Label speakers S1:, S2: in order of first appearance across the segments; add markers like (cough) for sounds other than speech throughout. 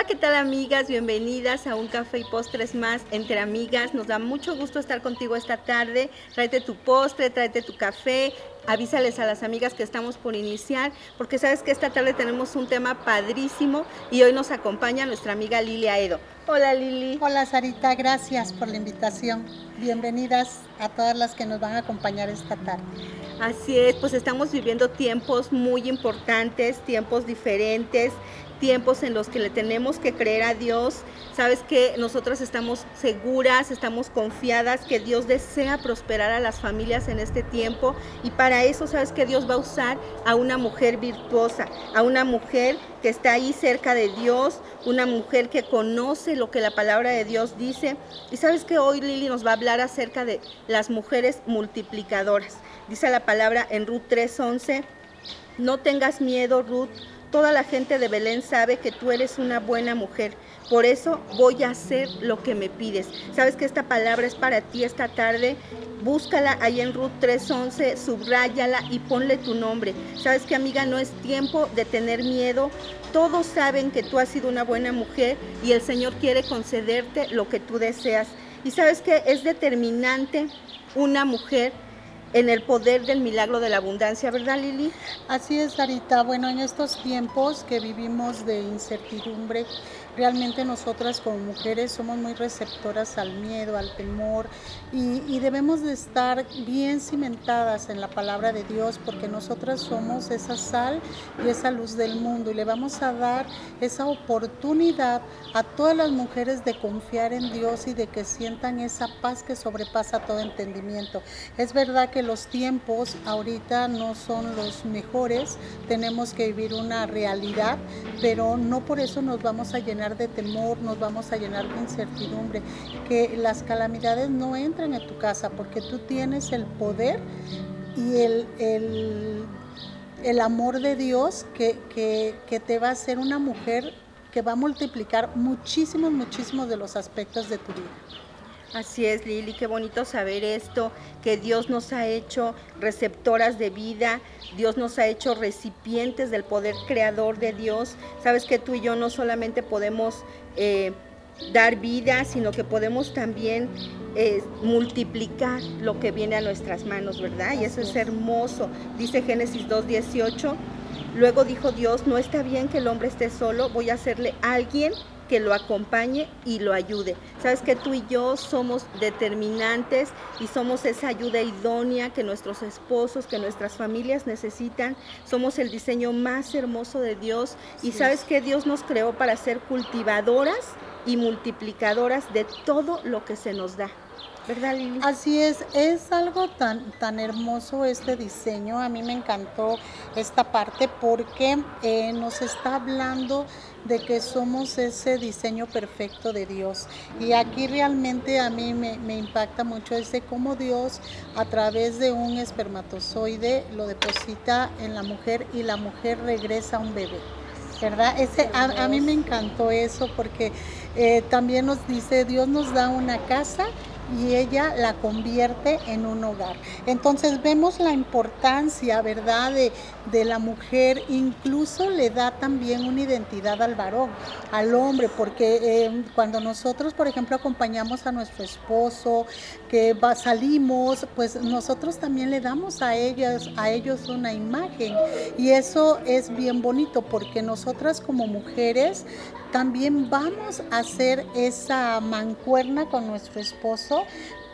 S1: Hola, ¿qué tal amigas? Bienvenidas a un café y postres más entre amigas. Nos da mucho gusto estar contigo esta tarde. Tráete tu postre, tráete tu café. Avísales a las amigas que estamos por iniciar, porque sabes que esta tarde tenemos un tema padrísimo y hoy nos acompaña nuestra amiga Lilia Edo. Hola Lili.
S2: Hola Sarita, gracias por la invitación. Bienvenidas a todas las que nos van a acompañar esta tarde.
S1: Así es, pues estamos viviendo tiempos muy importantes, tiempos diferentes tiempos en los que le tenemos que creer a Dios. Sabes que nosotras estamos seguras, estamos confiadas que Dios desea prosperar a las familias en este tiempo y para eso sabes que Dios va a usar a una mujer virtuosa, a una mujer que está ahí cerca de Dios, una mujer que conoce lo que la palabra de Dios dice. Y sabes que hoy Lili nos va a hablar acerca de las mujeres multiplicadoras. Dice la palabra en Ruth 3:11, no tengas miedo Ruth Toda la gente de Belén sabe que tú eres una buena mujer. Por eso voy a hacer lo que me pides. Sabes que esta palabra es para ti esta tarde. Búscala ahí en Ruth 311, subráyala y ponle tu nombre. Sabes que amiga, no es tiempo de tener miedo. Todos saben que tú has sido una buena mujer y el Señor quiere concederte lo que tú deseas. Y sabes que es determinante una mujer en el poder del milagro de la abundancia, ¿verdad Lili?
S2: Así es, Sarita. Bueno, en estos tiempos que vivimos de incertidumbre, realmente nosotras como mujeres somos muy receptoras al miedo, al temor y, debemos de estar bien cimentadas en la palabra de Dios porque nosotras somos esa sal y esa luz del mundo y le vamos a dar esa oportunidad a todas las mujeres de confiar en Dios y de que sientan esa paz que sobrepasa todo entendimiento. Es verdad que los tiempos ahorita no son los mejores, tenemos que vivir una realidad, pero no por eso nos vamos a llenar de temor, nos vamos a llenar de incertidumbre, que las calamidades no entren en tu casa porque tú tienes el poder y el, el, amor de Dios que, que, que te va a hacer una mujer que va a multiplicar muchísimos, muchísimos de los aspectos de tu vida.
S1: Así es, Lili, qué bonito saber esto, que Dios nos ha hecho receptoras de vida, Dios nos ha hecho recipientes del poder creador de Dios. Sabes que tú y yo no solamente podemos eh, dar vida, sino que podemos también eh, multiplicar lo que viene a nuestras manos, ¿verdad? Y eso es hermoso. Dice Génesis 2.18. Luego dijo Dios, no está bien que el hombre esté solo, voy a hacerle a alguien que lo acompañe y lo ayude. Sabes que tú y yo somos determinantes y somos esa ayuda idónea que nuestros esposos, que nuestras familias necesitan. Somos el diseño más hermoso de Dios y sabes que Dios nos creó para ser cultivadoras y multiplicadoras de todo lo que se nos da. ¿Verdad, Lili?
S2: Así es, es algo tan, tan hermoso este diseño. A mí me encantó esta parte porque eh, nos está hablando de que somos ese diseño perfecto de Dios. Y aquí realmente a mí me, impacta mucho ese cómo Dios a través de un espermatozoide lo deposita en la mujer y la mujer regresa a un bebé. ¿Verdad? Ese, a, mí me encantó eso porque eh, también nos dice, Dios nos da una casa y ella la convierte en un hogar. Entonces vemos la importancia, ¿verdad?, de, de, la mujer, incluso le da también una identidad al varón, al hombre, porque eh, cuando nosotros, por ejemplo, acompañamos a nuestro esposo, que va, salimos, pues nosotros también le damos a ellas, a ellos una imagen. Y eso es bien bonito, porque nosotras como mujeres también vamos a hacer esa mancuerna con nuestro esposo,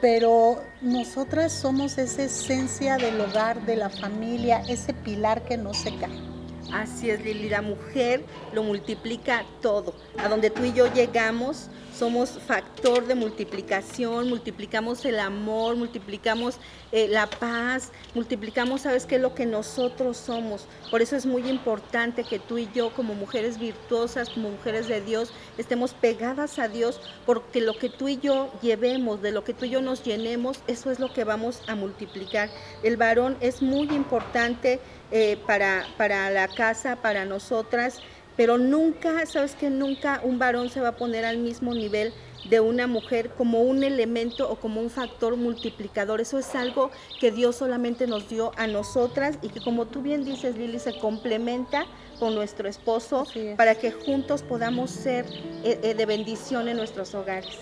S2: pero nosotras somos esa esencia del hogar, de la familia, ese pilar que no se cae.
S1: Así es, Lili, la mujer lo multiplica todo. A donde tú y yo llegamos, somos factor de multiplicación, multiplicamos el amor, multiplicamos eh, la paz, multiplicamos, ¿sabes qué? Lo que nosotros somos. Por eso es muy importante que tú y yo, como mujeres virtuosas, como mujeres de Dios, estemos pegadas a Dios, porque lo que tú y yo llevemos, de lo que tú y yo nos llenemos, eso es lo que vamos a multiplicar. El varón es muy importante eh, para, para la casa, para nosotras pero nunca, sabes que nunca un varón se va a poner al mismo nivel de una mujer como un elemento o como un factor multiplicador. Eso es algo que Dios solamente nos dio a nosotras y que como tú bien dices, Lili, se complementa con nuestro esposo para que juntos podamos ser eh, eh, de bendición en nuestros hogares.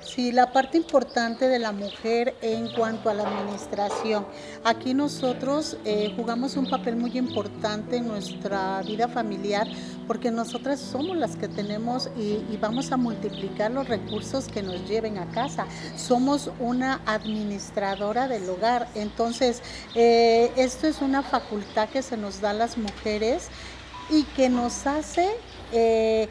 S2: Sí, la parte importante de la mujer en cuanto a la administración. Aquí nosotros eh, jugamos un papel muy importante en nuestra vida familiar porque nosotras somos las que tenemos y, vamos a multiplicar los recursos que nos lleven a casa. Somos una administradora del hogar. Entonces, eh, esto es una facultad que se nos da a las mujeres y que nos hace eh,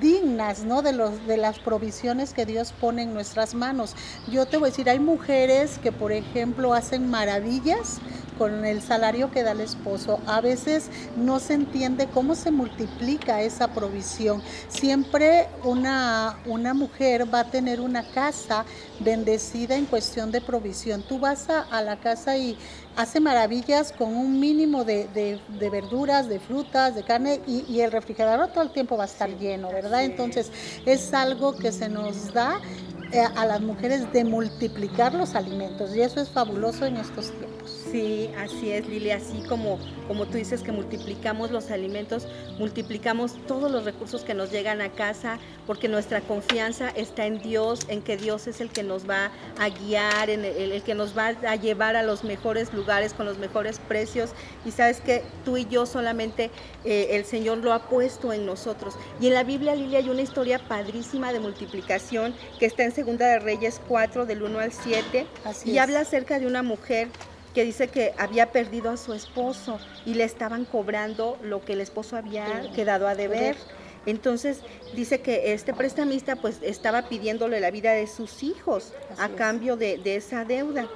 S2: dignas ¿no? de, los, de las provisiones que Dios pone en nuestras manos. Yo te voy a decir, hay mujeres que, por ejemplo, hacen maravillas con el salario que da el esposo. A veces no se entiende cómo se multiplica esa provisión. Siempre una, una mujer va a tener una casa bendecida en cuestión de provisión. Tú vas a, a la casa y hace maravillas con un mínimo de, verduras, de frutas, de carne y, el refrigerador todo el tiempo va a estar lleno, ¿verdad? Entonces es algo que se nos da eh, a las mujeres de multiplicar los alimentos y eso es fabuloso en estos tiempos.
S1: Sí, así es, Lili, así como, como tú dices que multiplicamos los alimentos, multiplicamos todos los recursos que nos llegan a casa, porque nuestra confianza está en Dios, en que Dios es el que nos va a guiar, en el, que nos va a llevar a los mejores lugares con los mejores precios. Y sabes que tú y yo solamente eh, el Señor lo ha puesto en nosotros. Y en la Biblia, Lili, hay una historia padrísima de multiplicación que está en Segunda de Reyes 4, del 1 al 7, y habla acerca de una mujer que dice que había perdido a su esposo y le estaban cobrando lo que el esposo había quedado a deber. Entonces dice que este prestamista pues estaba pidiéndole la vida de sus hijos a cambio de, esa deuda.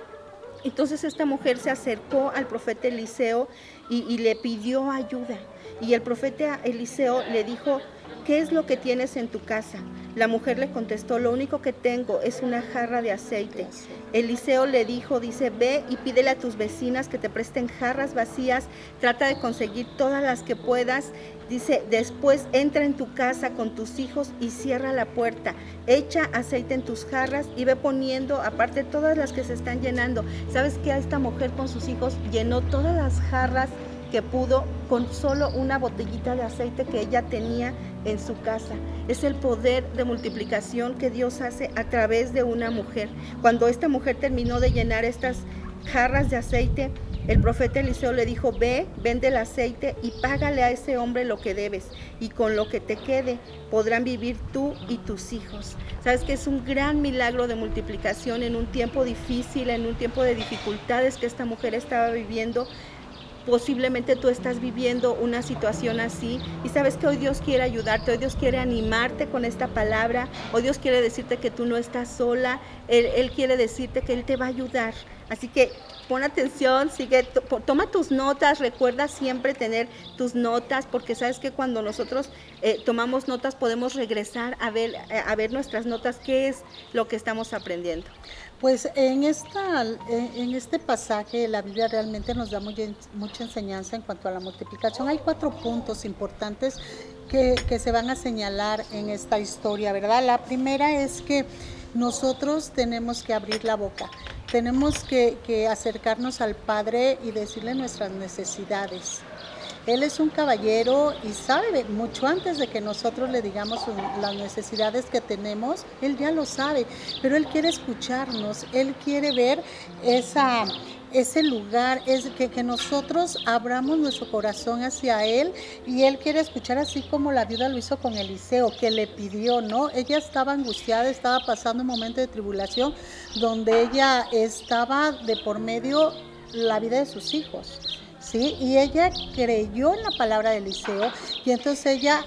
S1: Entonces esta mujer se acercó al profeta Eliseo y, y le pidió ayuda. Y el profeta Eliseo le dijo, ¿qué es lo que tienes en tu casa? La mujer le contestó, lo único que tengo es una jarra de aceite. Eliseo le dijo, dice, ve y pídele a tus vecinas que te presten jarras vacías, trata de conseguir todas las que puedas. Dice, después entra en tu casa con tus hijos y cierra la puerta. Echa aceite en tus jarras y ve poniendo, aparte todas las que se están llenando. ¿Sabes que a esta mujer con sus hijos llenó todas las jarras que pudo con solo una botellita de aceite que ella tenía en su casa. Es el poder de multiplicación que Dios hace a través de una mujer. Cuando esta mujer terminó de llenar estas jarras de aceite, el profeta Eliseo le dijo, ve, vende el aceite y págale a ese hombre lo que debes y con lo que te quede podrán vivir tú y tus hijos. Sabes que es un gran milagro de multiplicación en un tiempo difícil, en un tiempo de dificultades que esta mujer estaba viviendo posiblemente tú estás viviendo una situación así y sabes que hoy Dios quiere ayudarte, hoy Dios quiere animarte con esta palabra, hoy Dios quiere decirte que tú no estás sola, Él, quiere decirte que Él te va a ayudar. Así que pon atención, sigue, toma tus notas, recuerda siempre tener tus notas, porque sabes que cuando nosotros eh, tomamos notas podemos regresar a ver, eh, a ver nuestras notas, qué es lo que estamos aprendiendo.
S2: Pues en, esta, en este pasaje la Biblia realmente nos da mucha enseñanza en cuanto a la multiplicación. Hay cuatro puntos importantes que, se van a señalar en esta historia, ¿verdad? La primera es que nosotros tenemos que abrir la boca, tenemos que, que acercarnos al Padre y decirle nuestras necesidades. Él es un caballero y sabe mucho antes de que nosotros le digamos las necesidades que tenemos, Él ya lo sabe, pero Él quiere escucharnos, Él quiere ver ese lugar, es que, que, nosotros abramos nuestro corazón hacia Él y Él quiere escuchar así como la viuda lo hizo con Eliseo, que le pidió, ¿no? Ella estaba angustiada, estaba pasando un momento de tribulación donde ella estaba de por medio la vida de sus hijos. ¿Sí? Y ella creyó en la palabra de Eliseo y entonces ella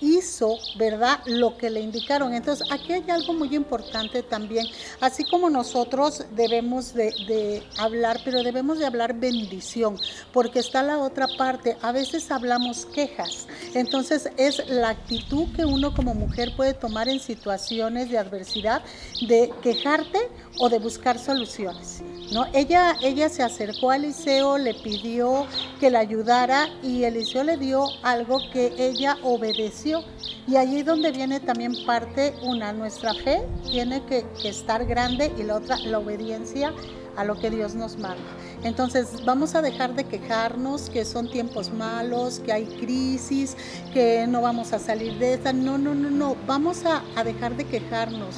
S2: hizo, ¿verdad? Lo que le indicaron. Entonces, aquí hay algo muy importante también, así como nosotros debemos de, hablar, pero debemos de hablar bendición, porque está la otra parte, a veces hablamos quejas. Entonces, es la actitud que uno como mujer puede tomar en situaciones de adversidad, de quejarte o de buscar soluciones. ¿No? Ella, ella se acercó a Eliseo, le pidió que la ayudara y Eliseo le dio algo que ella obedeció. Y allí donde viene también parte una, nuestra fe tiene que, que estar grande y la otra, la obediencia a lo que Dios nos manda. Entonces vamos a dejar de quejarnos que son tiempos malos, que hay crisis, que no vamos a salir de esta. No, no, no, no. Vamos a, dejar de quejarnos.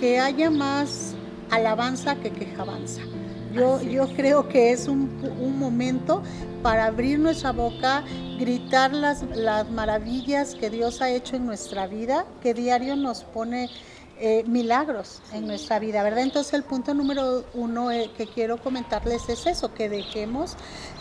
S2: Que haya más alabanza que quejabanza. Yo, yo creo que es un, un, momento para abrir nuestra boca, gritar las, las maravillas que Dios ha hecho en nuestra vida, que diario nos pone eh, milagros en nuestra vida, ¿verdad? Entonces el punto número uno eh, que quiero comentarles es eso, que dejemos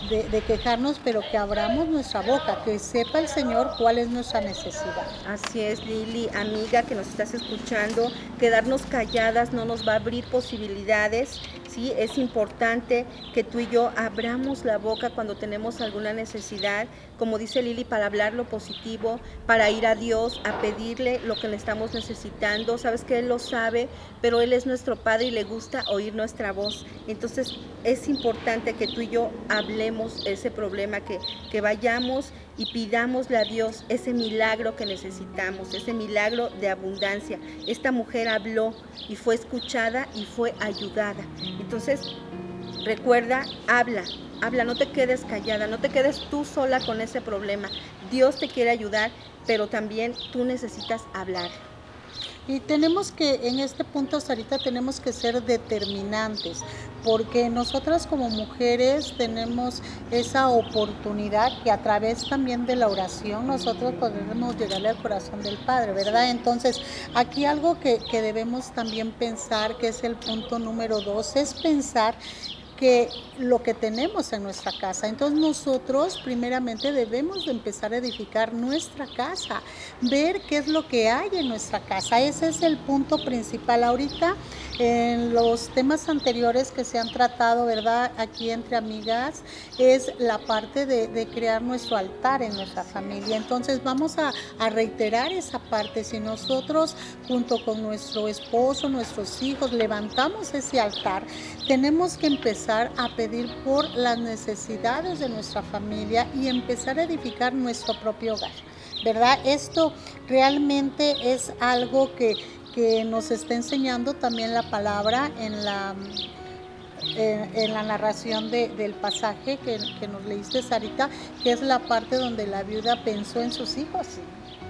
S2: de, quejarnos, pero que abramos nuestra boca, que sepa el Señor cuál es nuestra necesidad.
S1: Así es, Lili, amiga que nos estás escuchando, quedarnos calladas no nos va a abrir posibilidades, ¿sí? Es importante que tú y yo abramos la boca cuando tenemos alguna necesidad, como dice Lili, para hablar lo positivo, para ir a Dios, a pedirle lo que le estamos necesitando, ¿sabes? Que Él lo sabe, pero Él es nuestro Padre y le gusta oír nuestra voz. Entonces es importante que tú y yo hablemos ese problema, que, que vayamos y pidámosle a Dios ese milagro que necesitamos, ese milagro de abundancia. Esta mujer habló y fue escuchada y fue ayudada. Entonces, recuerda, habla, habla, no te quedes callada, no te quedes tú sola con ese problema. Dios te quiere ayudar, pero también tú necesitas hablar.
S2: Y tenemos que, en este punto, Sarita, tenemos que ser determinantes, porque nosotras como mujeres tenemos esa oportunidad que a través también de la oración nosotros podemos llegarle al corazón del Padre, ¿verdad? Entonces, aquí algo que, que debemos también pensar, que es el punto número dos, es pensar que lo que tenemos en nuestra casa. Entonces nosotros primeramente debemos de empezar a edificar nuestra casa, ver qué es lo que hay en nuestra casa. Ese es el punto principal. Ahorita en los temas anteriores que se han tratado, ¿verdad? Aquí entre amigas, es la parte de, crear nuestro altar en nuestra familia. Entonces vamos a, a reiterar esa parte. Si nosotros junto con nuestro esposo, nuestros hijos, levantamos ese altar, tenemos que empezar a pedir por las necesidades de nuestra familia y empezar a edificar nuestro propio hogar. ¿Verdad? Esto realmente es algo que, nos está enseñando también la palabra en la, en, la narración del pasaje que, que nos leíste, Sarita, que es la parte donde la viuda pensó en sus hijos.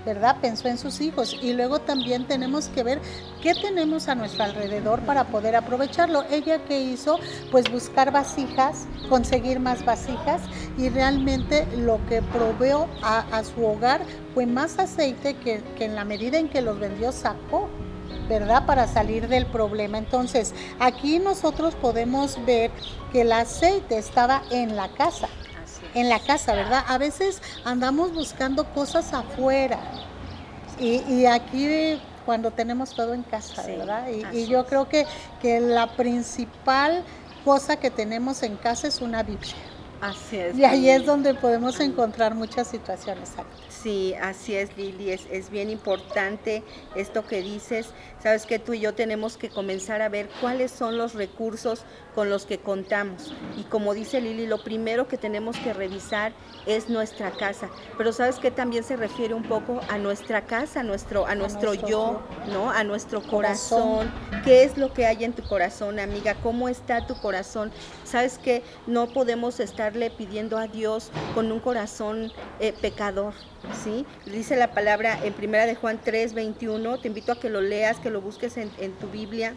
S2: ¿Verdad? Pensó en sus hijos. Y luego también tenemos que ver qué tenemos a nuestro alrededor para poder aprovecharlo. Ella que hizo, pues buscar vasijas, conseguir más vasijas y realmente lo que proveó a, su hogar fue más aceite que, que en la medida en que los vendió sacó. ¿verdad? Para salir del problema. Entonces, aquí nosotros podemos ver que el aceite estaba en la casa en la casa, ¿verdad? A veces andamos buscando cosas afuera y, aquí cuando tenemos todo en casa, ¿verdad? Y, yo creo que, que la principal cosa que tenemos en casa es una Biblia.
S1: Así es.
S2: Y ahí es donde podemos encontrar muchas situaciones.
S1: Sí, así es, Lili. Es, es, bien importante esto que dices. Sabes que tú y yo tenemos que comenzar a ver cuáles son los recursos con los que contamos. Y como dice Lili, lo primero que tenemos que revisar es nuestra casa. Pero sabes que también se refiere un poco a nuestra casa, a nuestro, a nuestro, yo, ¿no? A nuestro corazón. ¿Qué es lo que hay en tu corazón, amiga? ¿Cómo está tu corazón? Sabes que no podemos estarle pidiendo a Dios con un corazón eh, pecador. ¿Sí? Dice la palabra en primera de Juan 3, 21, te invito a que lo leas, que lo busques en, en tu Biblia.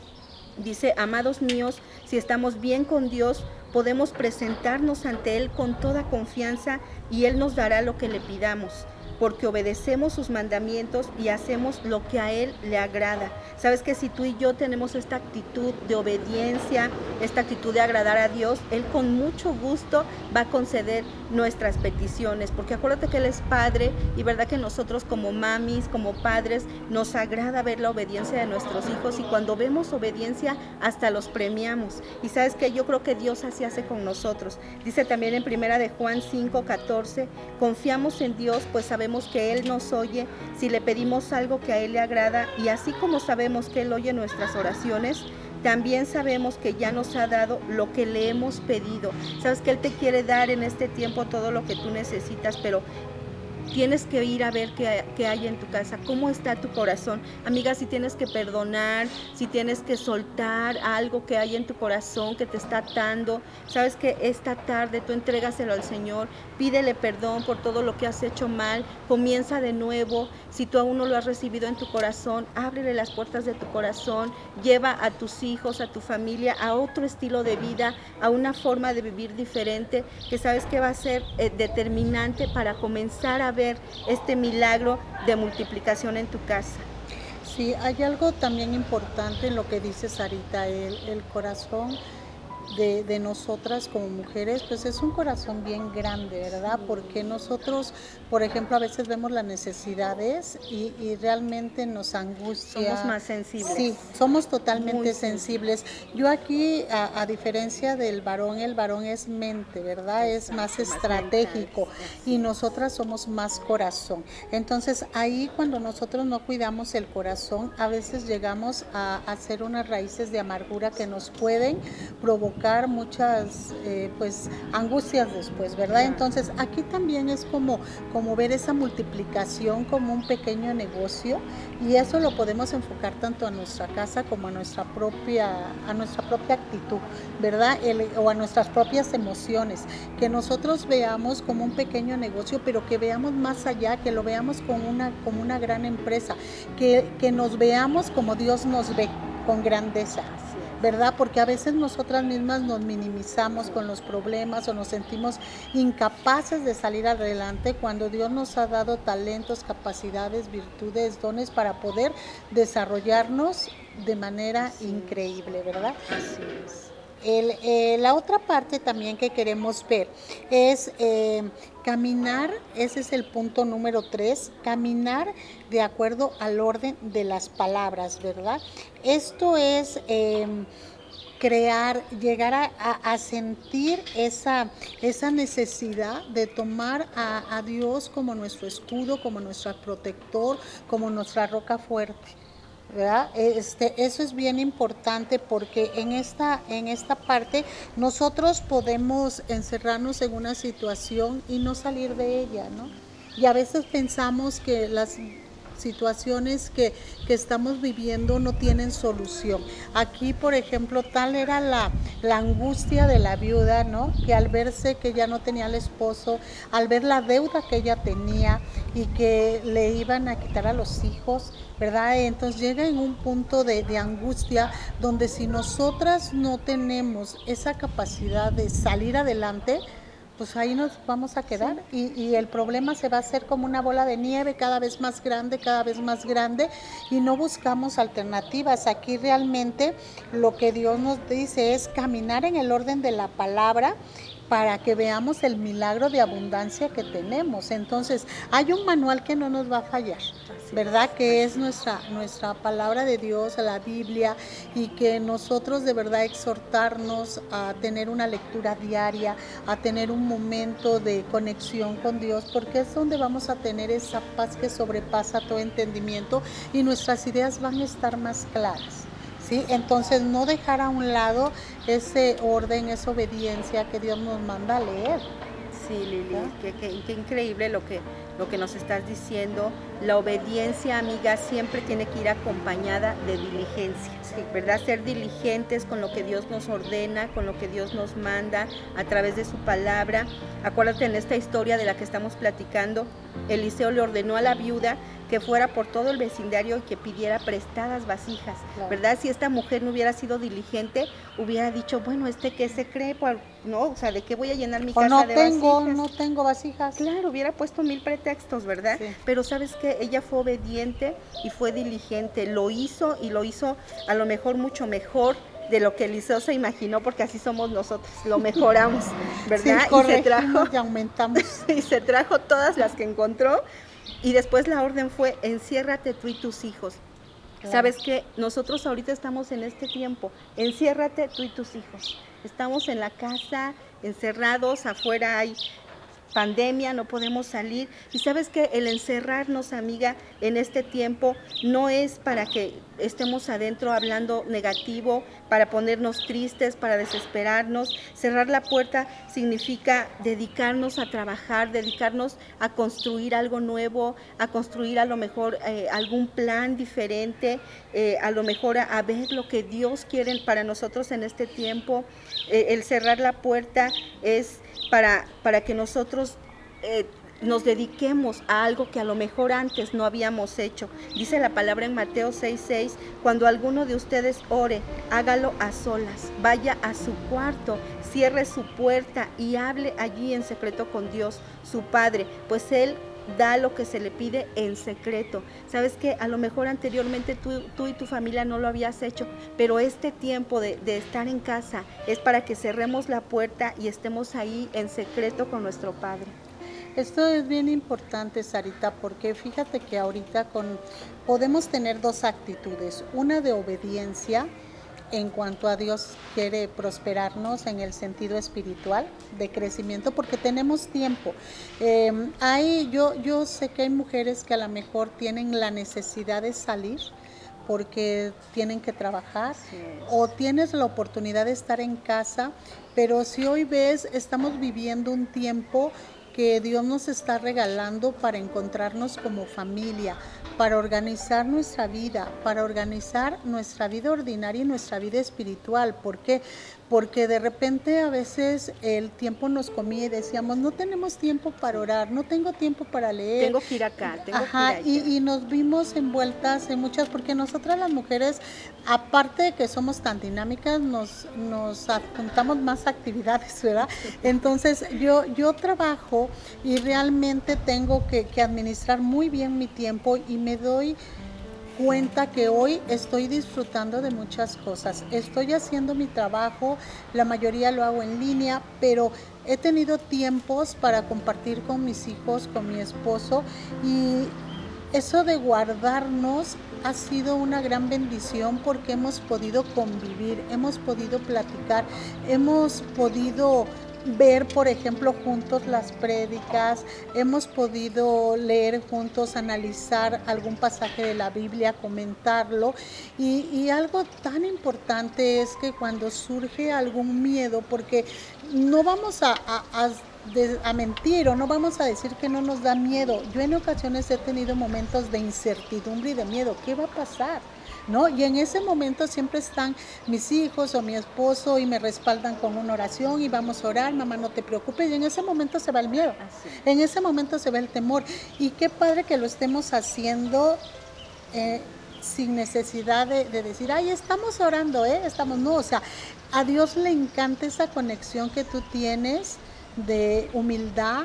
S1: Dice, amados míos, si estamos bien con Dios, podemos presentarnos ante Él con toda confianza y Él nos dará lo que le pidamos porque obedecemos sus mandamientos y hacemos lo que a Él le agrada. Sabes que si tú y yo tenemos esta actitud de obediencia, esta actitud de agradar a Dios, Él con mucho gusto va a conceder nuestras peticiones, porque acuérdate que Él es Padre y verdad que nosotros como mamis, como padres, nos agrada ver la obediencia de nuestros hijos y cuando vemos obediencia hasta los premiamos. Y sabes que yo creo que Dios así hace con nosotros. Dice también en primera de Juan 5, 14, confiamos en Dios pues sabemos que Él nos oye si le pedimos algo que a Él le agrada y así como sabemos que Él oye nuestras oraciones, también sabemos que ya nos ha dado lo que le hemos pedido. Sabes que Él te quiere dar en este tiempo todo lo que tú necesitas, pero tienes que ir a ver qué, qué, hay en tu casa, cómo está tu corazón. Amiga, si tienes que perdonar, si tienes que soltar algo que hay en tu corazón que te está atando, sabes que esta tarde tú entrégaselo al Señor, pídele perdón por todo lo que has hecho mal, comienza de nuevo. Si tú aún no lo has recibido en tu corazón, ábrele las puertas de tu corazón, lleva a tus hijos, a tu familia a otro estilo de vida, a una forma de vivir diferente, que sabes que va a ser eh, determinante para comenzar a ver este milagro de multiplicación en tu casa.
S2: Sí, hay algo también importante en lo que dice Sarita, el, el corazón de, nosotras como mujeres, pues es un corazón bien grande, ¿verdad? Porque nosotros, por ejemplo, a veces vemos las necesidades y, realmente nos angustia.
S1: Somos más sensibles.
S2: Sí, somos totalmente sensibles. Yo aquí, a, diferencia del varón, el varón es mente, ¿verdad? Es más estratégico y nosotras somos más corazón. Entonces ahí cuando nosotros no cuidamos el corazón, a veces llegamos a hacer unas raíces de amargura que nos pueden provocar muchas eh, pues angustias después, ¿verdad? Entonces aquí también es como, como ver esa multiplicación como un pequeño negocio y eso lo podemos enfocar tanto a nuestra casa como a nuestra propia, a nuestra propia actitud, ¿verdad? o a nuestras propias emociones, que nosotros veamos como un pequeño negocio, pero que veamos más allá, que lo veamos como una, como una gran empresa, que, que nos veamos como Dios nos ve, con grandeza. ¿Verdad? Porque a veces nosotras mismas nos minimizamos con los problemas o nos sentimos incapaces de salir adelante cuando Dios nos ha dado talentos, capacidades, virtudes, dones para poder desarrollarnos de manera increíble, ¿verdad?
S1: Así es.
S2: Eh, la otra parte también que queremos ver es eh, caminar, ese es el punto número tres, caminar de acuerdo al orden de las palabras, ¿verdad? Esto es... Em, crear, llegar a, sentir esa, esa necesidad de tomar a Dios como nuestro escudo, como nuestro protector, como nuestra roca fuerte. Este, eso es bien importante porque en esta, en esta parte nosotros podemos encerrarnos en una situación y no salir de ella, ¿no? Y a veces pensamos que las situaciones que, que, estamos viviendo no tienen solución. Aquí, por ejemplo, tal era la, la, angustia de la viuda, ¿no? Que al verse que ya no tenía el esposo, al ver la deuda que ella tenía y que le iban a quitar a los hijos, ¿verdad? Entonces llega en un punto de, angustia donde si nosotras no tenemos esa capacidad de salir adelante, pues ahí nos vamos a quedar y, y, el problema se va a hacer como una bola de nieve cada vez más grande, cada vez más grande y no buscamos alternativas. Aquí realmente lo que Dios nos dice es caminar en el orden de la palabra para que veamos el milagro de abundancia que tenemos. Entonces, hay un manual que no nos va a fallar, ¿verdad? Que es nuestra, nuestra palabra de Dios, la Biblia, y que nosotros de verdad exhortarnos a tener una lectura diaria, a tener un momento de conexión con Dios, porque es donde vamos a tener esa paz que sobrepasa todo entendimiento y nuestras ideas van a estar más claras. ¿Sí? Entonces no dejar a un lado ese orden, esa obediencia que Dios nos manda a leer.
S1: Sí, Lili, qué, increíble lo que, lo que nos estás diciendo. La obediencia, amiga, siempre tiene que ir acompañada de diligencia, ¿verdad? Ser diligentes con lo que Dios nos ordena, con lo que Dios nos manda a través de su palabra. Acuérdate en esta historia de la que estamos platicando, Eliseo le ordenó a la viuda que fuera por todo el vecindario y que pidiera prestadas vasijas, ¿verdad? Si esta mujer no hubiera sido diligente, hubiera dicho, bueno, este que se cree, ¿no? O sea, ¿de qué voy a llenar mi casa
S2: no
S1: de
S2: tengo, No tengo vasijas.
S1: Claro, hubiera puesto mil pretextos, ¿verdad? Pero sabes que ella fue obediente y fue diligente, lo hizo y lo hizo a lo mejor mucho mejor de lo que Eliseo se imaginó, porque así somos nosotros, lo (laughs) mejoramos, ¿verdad?
S2: y se trajo y aumentamos. (laughs)
S1: y se trajo todas las que encontró y después la orden fue, enciérrate tú y tus hijos. Sabes que nosotros ahorita estamos en este tiempo, enciérrate tú y tus hijos. Estamos en la casa, encerrados, afuera hay pandemia, no podemos salir. Y sabes que el encerrarnos, amiga, en este tiempo no es para que estemos adentro hablando negativo, para ponernos tristes, para desesperarnos. Cerrar la puerta significa dedicarnos a trabajar, dedicarnos a construir algo nuevo, a construir a lo mejor eh, algún plan diferente, eh, a lo mejor a, ver lo que Dios quiere para nosotros en este tiempo. Eh, el cerrar la puerta es para, para que nosotros nos dediquemos a algo que a lo mejor antes no habíamos hecho. Dice la palabra en Mateo 6:6, cuando alguno de ustedes ore, hágalo a solas, vaya a su cuarto, cierre su puerta y hable allí en secreto con Dios, su Padre, pues Él da lo que se le pide en secreto. Sabes que a lo mejor anteriormente tú, y tu familia no lo habías hecho, pero este tiempo de, de estar en casa es para que cerremos la puerta y estemos ahí en secreto con nuestro Padre.
S2: Esto es bien importante, Sarita, porque fíjate que ahorita con, podemos tener dos actitudes, una de obediencia en cuanto a Dios quiere prosperarnos en el sentido espiritual de crecimiento, porque tenemos tiempo. Em, hay, yo, yo sé que hay mujeres que a lo mejor tienen la necesidad de salir porque tienen que trabajar o tienes la oportunidad de estar en casa, pero si hoy ves, estamos viviendo un tiempo que Dios nos está regalando para encontrarnos como familia, para organizar nuestra vida, para organizar nuestra vida ordinaria y nuestra vida espiritual. ¿Por qué? Porque de repente a veces el tiempo nos comía y decíamos, no tenemos tiempo para orar, no tengo tiempo para leer.
S1: Tengo que ir acá, tengo
S2: Ajá,
S1: que ir
S2: allá. Y, y nos vimos envueltas en muchas, porque nosotras las mujeres, aparte de que somos tan dinámicas, nos, nos adjuntamos más actividades, (laughs) ¿verdad? Entonces yo, yo trabajo y realmente tengo que, que administrar muy bien mi tiempo y me doy cuenta que hoy estoy disfrutando de muchas cosas. Estoy haciendo mi trabajo, la mayoría lo hago en línea, pero he tenido tiempos para compartir con mis hijos, con mi esposo y eso de guardarnos ha sido una gran bendición porque hemos podido convivir, hemos podido platicar, hemos podido ver, por ejemplo, juntos las prédicas, hemos podido leer juntos, analizar algún pasaje de la Biblia, comentarlo. Y, algo tan importante es que cuando surge algún miedo, porque no vamos a, a mentir o no vamos a decir que no nos da miedo. Yo en ocasiones he tenido momentos de incertidumbre y de miedo. ¿Qué va a pasar? ¿No? Y en ese momento siempre están mis hijos o mi esposo y me respaldan con una oración y vamos a orar, mamá, no te preocupes. Y en ese momento se va el miedo, en ese momento se va el temor. Y qué padre que lo estemos haciendo. Eh, sin necesidad de, de, decir, ay, estamos orando, ¿eh? Estamos, no, o sea, a Dios le encanta esa conexión que tú tienes de humildad,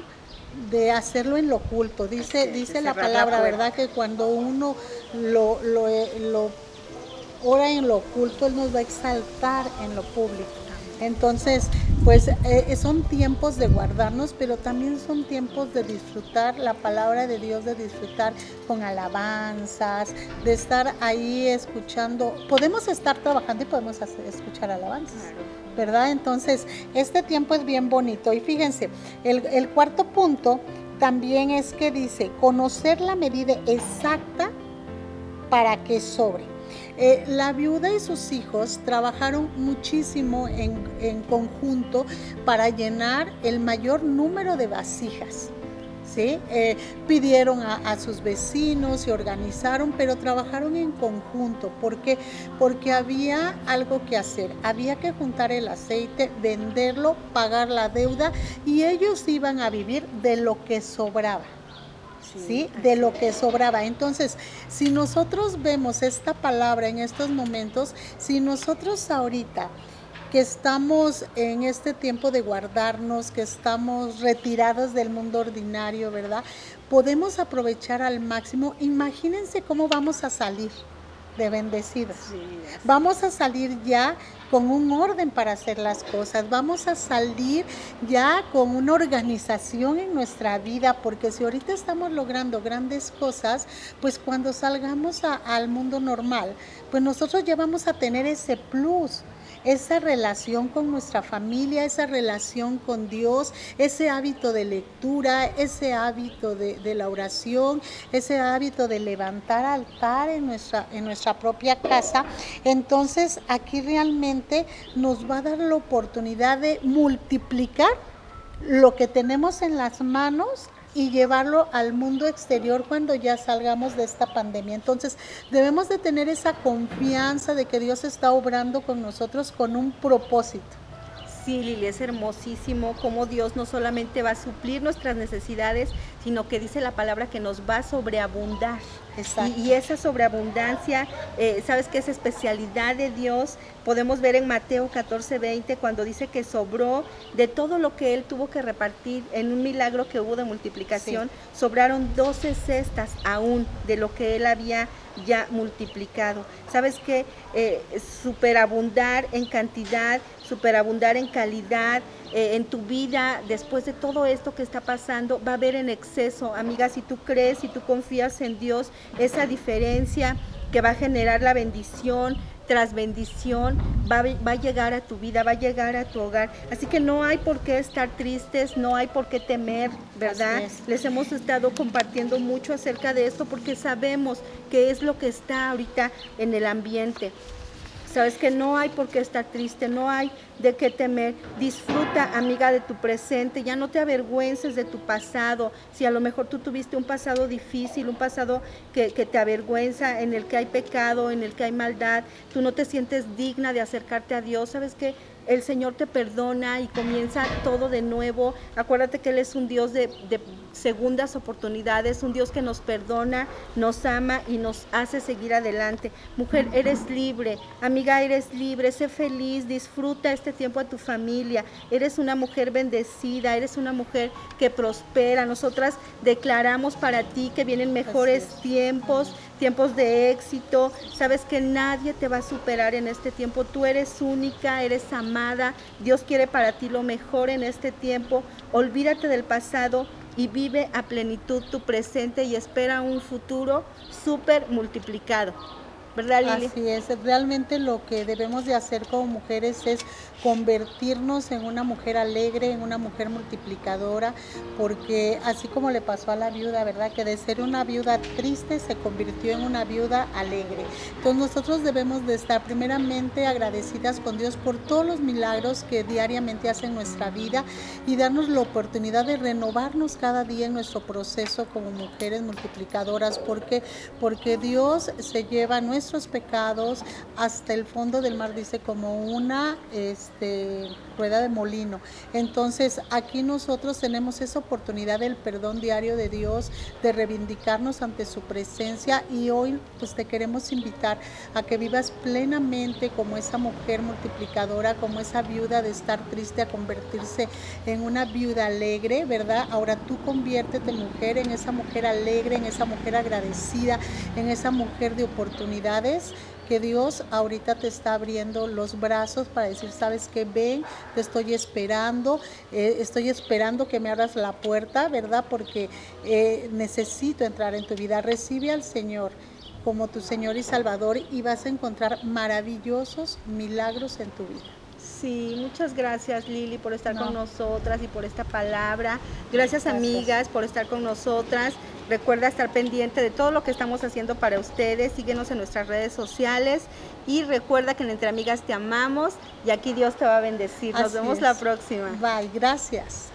S2: de hacerlo en lo oculto. Dice, dice la palabra, ¿verdad? Que cuando uno lo, lo, lo ora en lo oculto, Él nos va a exaltar en lo público. Entonces, pues eh, son tiempos de guardarnos, pero también son tiempos de disfrutar la palabra de Dios, de disfrutar con alabanzas, de estar ahí escuchando. Podemos estar trabajando y podemos escuchar alabanzas, ¿verdad? Entonces, este tiempo es bien bonito. Y fíjense, el cuarto punto también es que dice, conocer la medida exacta para que sobre. Eh, la viuda y sus hijos trabajaron muchísimo en, conjunto para llenar el mayor número de vasijas. ¿Sí? Eh, pidieron a, sus vecinos, y organizaron, pero trabajaron en conjunto. ¿Por qué? Porque había algo que hacer. Había que juntar el aceite, venderlo, pagar la deuda y ellos iban a vivir de lo que sobraba. ¿Sí? De lo que sobraba. Entonces, si nosotros vemos esta palabra en estos momentos, si nosotros ahorita que estamos en este tiempo de guardarnos, que estamos retirados del mundo ordinario, ¿verdad? Podemos aprovechar al máximo. Imagínense cómo vamos a salir de bendecidos. Vamos a salir ya con un orden para hacer las cosas, vamos a salir ya con una organización en nuestra vida, porque si ahorita estamos logrando grandes cosas, pues cuando salgamos al mundo normal, pues nosotros ya vamos a tener ese plus esa relación con nuestra familia, esa relación con Dios, ese hábito de lectura, ese hábito de, la oración, ese hábito de levantar altar en nuestra, en nuestra propia casa. Entonces aquí realmente nos va a dar la oportunidad de multiplicar lo que tenemos en las manos y llevarlo al mundo exterior cuando ya salgamos de esta pandemia. Entonces, debemos de tener esa confianza de que Dios está obrando con nosotros con un propósito.
S1: Sí, Lili, es hermosísimo cómo Dios no solamente va a suplir nuestras necesidades, sino que dice la palabra que nos va a sobreabundar. Y, esa sobreabundancia, eh, sabes que es especialidad de Dios, podemos ver en Mateo 14, 20, cuando dice que sobró de todo lo que Él tuvo que repartir en un milagro que hubo de multiplicación, sobraron 12 cestas aún de lo que Él había ya multiplicado. Sabes que eh, superabundar en cantidad, superabundar en calidad, eh, en tu vida, después de todo esto que está pasando, va a haber en exceso. Amiga, si tú crees, si tú confías en Dios, esa diferencia que va a generar la bendición, tras bendición va, va, a llegar a tu vida, va a llegar a tu hogar. Así que no hay por qué estar tristes, no hay por qué temer, ¿verdad? Les hemos estado compartiendo mucho acerca de esto porque sabemos que es lo que está ahorita en el ambiente. Sabes que no hay por qué estar triste, no hay de qué temer. Disfruta, amiga, de tu presente. Ya no te avergüences de tu pasado. Si a lo mejor tú tuviste un pasado difícil, un pasado que, te avergüenza, en el que hay pecado, en el que hay maldad, tú no te sientes digna de acercarte a Dios. ¿Sabes qué? El Señor te perdona y comienza todo de nuevo. Acuérdate que Él es un Dios de, segundas oportunidades, un Dios que nos perdona, nos ama y nos hace seguir adelante. Mujer, eres libre, amiga, eres libre, sé feliz, disfruta este tiempo a tu familia. Eres una mujer bendecida, eres una mujer que prospera. Nosotras declaramos para ti que vienen mejores tiempos, tiempos de éxito. Sabes que nadie te va a superar en este tiempo. Tú eres única, eres amada. Dios quiere para ti lo mejor en este tiempo. Olvídate del pasado y vive a plenitud tu presente y espera un futuro súper multiplicado. ¿Verdad, Lili?
S2: Así es, realmente lo que debemos de hacer como mujeres es convertirnos en una mujer alegre, en una mujer multiplicadora, porque así como le pasó a la viuda, ¿verdad? Que de ser una viuda triste se convirtió en una viuda alegre. Entonces nosotros debemos de estar primeramente agradecidas con Dios por todos los milagros que diariamente hace en nuestra vida y darnos la oportunidad de renovarnos cada día en nuestro proceso como mujeres multiplicadoras, porque porque Dios se lleva nuestra nuestros pecados hasta el fondo del mar, dice, como una este, rueda de molino. Entonces, aquí nosotros tenemos esa oportunidad del perdón diario de Dios, de reivindicarnos ante su presencia y hoy pues te queremos invitar a que vivas plenamente como esa mujer multiplicadora, como esa viuda de estar triste a convertirse en una viuda alegre, ¿verdad? Ahora tú conviértete mujer en esa mujer alegre, en esa mujer agradecida, en esa mujer de oportunidad que Dios ahorita te está abriendo los brazos para decir, sabes que ven, te estoy esperando, eh, estoy esperando que me abras la puerta, ¿verdad? Porque eh, necesito entrar en tu vida. Recibe al Señor como tu Señor y Salvador y vas a encontrar maravillosos milagros en tu vida.
S1: Sí, muchas gracias Lili por estar con nosotras y por esta palabra. Gracias, amigas por estar con nosotras. Recuerda estar pendiente de todo lo que estamos haciendo para ustedes. Síguenos en nuestras redes sociales y recuerda que en Entre Amigas te amamos y aquí Dios te va a bendecir. Nos vemos la próxima.
S2: Bye, gracias.